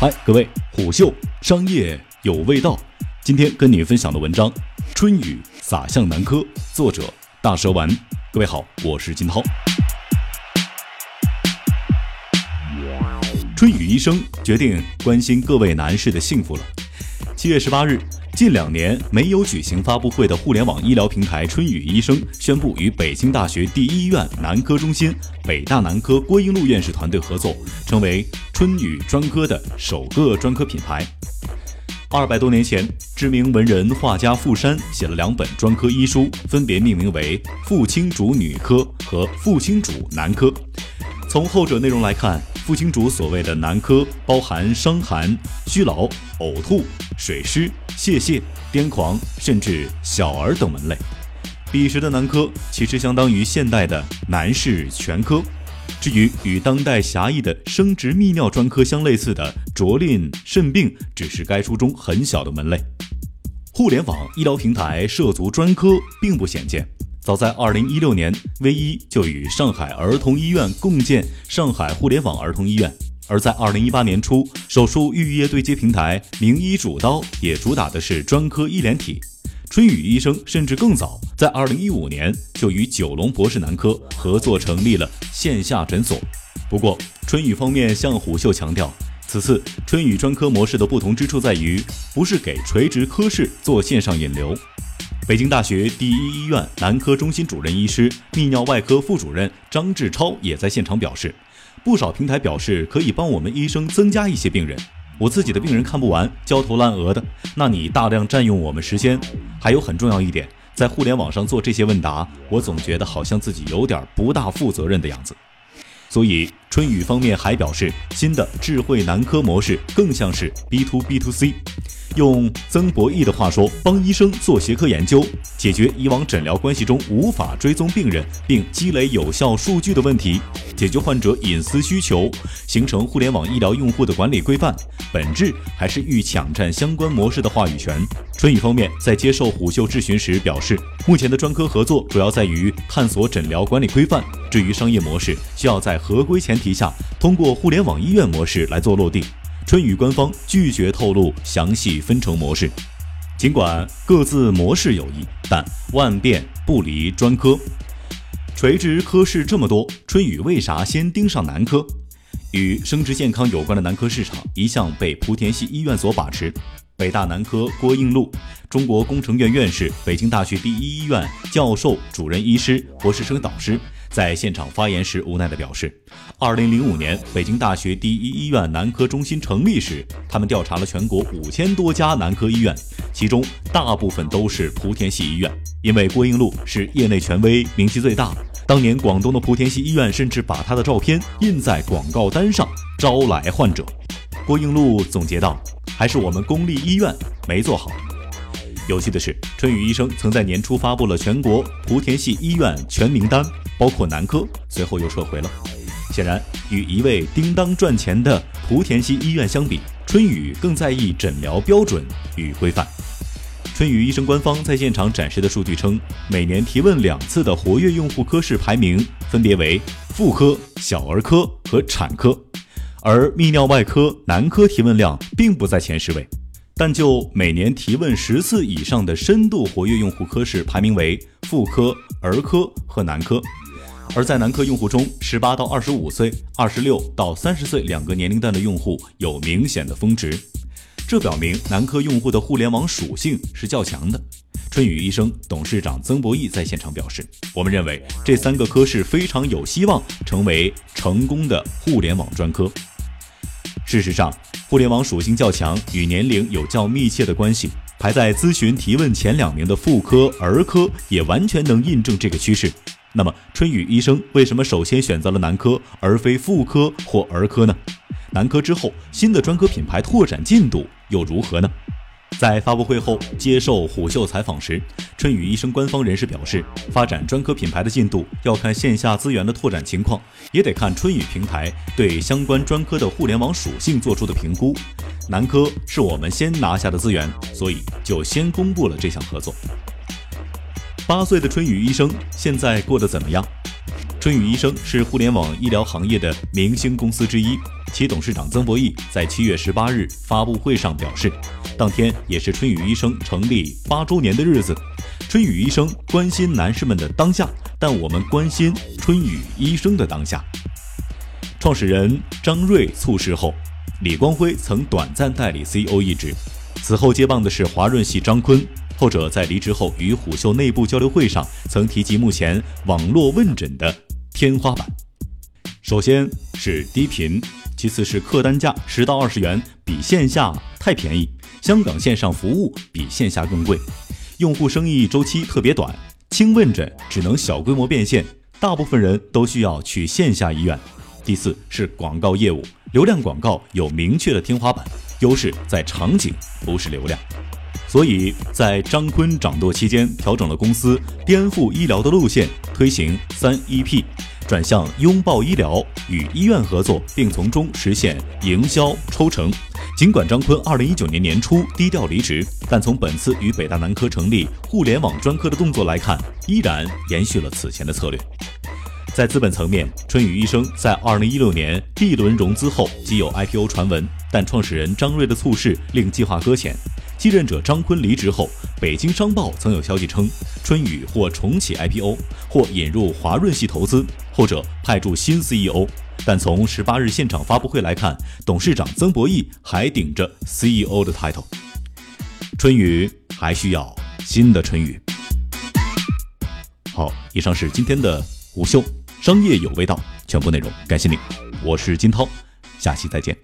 嗨，各位，虎嗅商业有味道。今天跟你分享的文章《春雨洒向南柯》，作者大蛇丸。各位好，我是金涛。春雨医生决定关心各位男士的幸福了。七月十八日。近两年没有举行发布会的互联网医疗平台春雨医生宣布与北京大学第一医院男科中心、北大男科郭英禄院士团队合作，成为春雨专科的首个专科品牌。二百多年前，知名文人画家傅山写了两本专科医书，分别命名为《傅青主女科》和《傅青主男科》。从后者内容来看，傅青主所谓的男科包含伤寒、虚劳、呕吐、水湿。泄泻、癫狂，甚至小儿等门类。彼时的男科其实相当于现代的男士全科。至于与当代狭义的生殖泌尿专科相类似的着令肾病，只是该书中很小的门类。互联网医疗平台涉足专科并不鲜见，早在2016年，V 一就与上海儿童医院共建上海互联网儿童医院。而在二零一八年初，手术预约对接平台名医主刀也主打的是专科医联体。春雨医生甚至更早，在二零一五年就与九龙博士男科合作成立了线下诊所。不过，春雨方面向虎嗅强调，此次春雨专科模式的不同之处在于，不是给垂直科室做线上引流。北京大学第一医院男科中心主任医师、泌尿外科副主任张志超也在现场表示。不少平台表示可以帮我们医生增加一些病人，我自己的病人看不完，焦头烂额的。那你大量占用我们时间，还有很重要一点，在互联网上做这些问答，我总觉得好像自己有点不大负责任的样子。所以春雨方面还表示，新的智慧男科模式更像是 B to B to C。用曾博义的话说，帮医生做协科研究，解决以往诊疗关系中无法追踪病人并积累有效数据的问题，解决患者隐私需求，形成互联网医疗用户的管理规范，本质还是欲抢占相关模式的话语权。春雨方面在接受虎嗅质询时表示，目前的专科合作主要在于探索诊疗管理规范，至于商业模式，需要在合规前下，通过互联网医院模式来做落地。春雨官方拒绝透露详细分成模式，尽管各自模式有异，但万变不离专科。垂直科室这么多，春雨为啥先盯上男科？与生殖健康有关的男科市场一向被莆田系医院所把持。北大男科郭应禄，中国工程院院士，北京大学第一医院教授、主任医师、博士生导师。在现场发言时，无奈地表示，二零零五年北京大学第一医院男科中心成立时，他们调查了全国五千多家男科医院，其中大部分都是莆田系医院，因为郭英禄是业内权威，名气最大。当年广东的莆田系医院甚至把他的照片印在广告单上，招来患者。郭英禄总结道：“还是我们公立医院没做好。”有趣的是，春雨医生曾在年初发布了全国莆田系医院全名单。包括男科，随后又撤回了。显然，与一位叮当赚钱的莆田系医院相比，春雨更在意诊疗标准与规范。春雨医生官方在现场展示的数据称，每年提问两次的活跃用户科室排名分别为妇科、小儿科和产科，而泌尿外科、男科提问量并不在前十位。但就每年提问十次以上的深度活跃用户科室排名为妇科、儿科和男科。而在男科用户中，十八到二十五岁、二十六到三十岁两个年龄段的用户有明显的峰值，这表明男科用户的互联网属性是较强的。春雨医生董事长曾博义在现场表示：“我们认为这三个科室非常有希望成为成功的互联网专科。事实上，互联网属性较强与年龄有较密切的关系。排在咨询提问前两名的妇科、儿科也完全能印证这个趋势。”那么，春雨医生为什么首先选择了男科而非妇科或儿科呢？男科之后，新的专科品牌拓展进度又如何呢？在发布会后接受虎嗅采访时，春雨医生官方人士表示，发展专科品牌的进度要看线下资源的拓展情况，也得看春雨平台对相关专科的互联网属性做出的评估。男科是我们先拿下的资源，所以就先公布了这项合作。八岁的春雨医生现在过得怎么样？春雨医生是互联网医疗行业的明星公司之一，其董事长曾博义在七月十八日发布会上表示，当天也是春雨医生成立八周年的日子。春雨医生关心男士们的当下，但我们关心春雨医生的当下。创始人张瑞猝逝后，李光辉曾短暂代理 CEO 一职，此后接棒的是华润系张坤。后者在离职后与虎嗅内部交流会上曾提及，目前网络问诊的天花板，首先是低频，其次是客单价十到二十元，比线下太便宜。香港线上服务比线下更贵，用户生意周期特别短，轻问诊只能小规模变现，大部分人都需要去线下医院。第四是广告业务，流量广告有明确的天花板，优势在场景，不是流量。所以在张坤掌舵期间，调整了公司颠覆医疗的路线，推行三 EP，转向拥抱医疗，与医院合作，并从中实现营销抽成。尽管张坤二零一九年年初低调离职，但从本次与北大南科成立互联网专科的动作来看，依然延续了此前的策略。在资本层面，春雨医生在二零一六年 B 轮融资后即有 IPO 传闻，但创始人张瑞的猝逝令计划搁浅。继任者张坤离职后，北京商报曾有消息称，春雨或重启 IPO，或引入华润系投资，或者派驻新 CEO。但从十八日现场发布会来看，董事长曾博弈还顶着 CEO 的 title。春雨还需要新的春雨。好，以上是今天的午休商业有味道全部内容，感谢您，我是金涛，下期再见。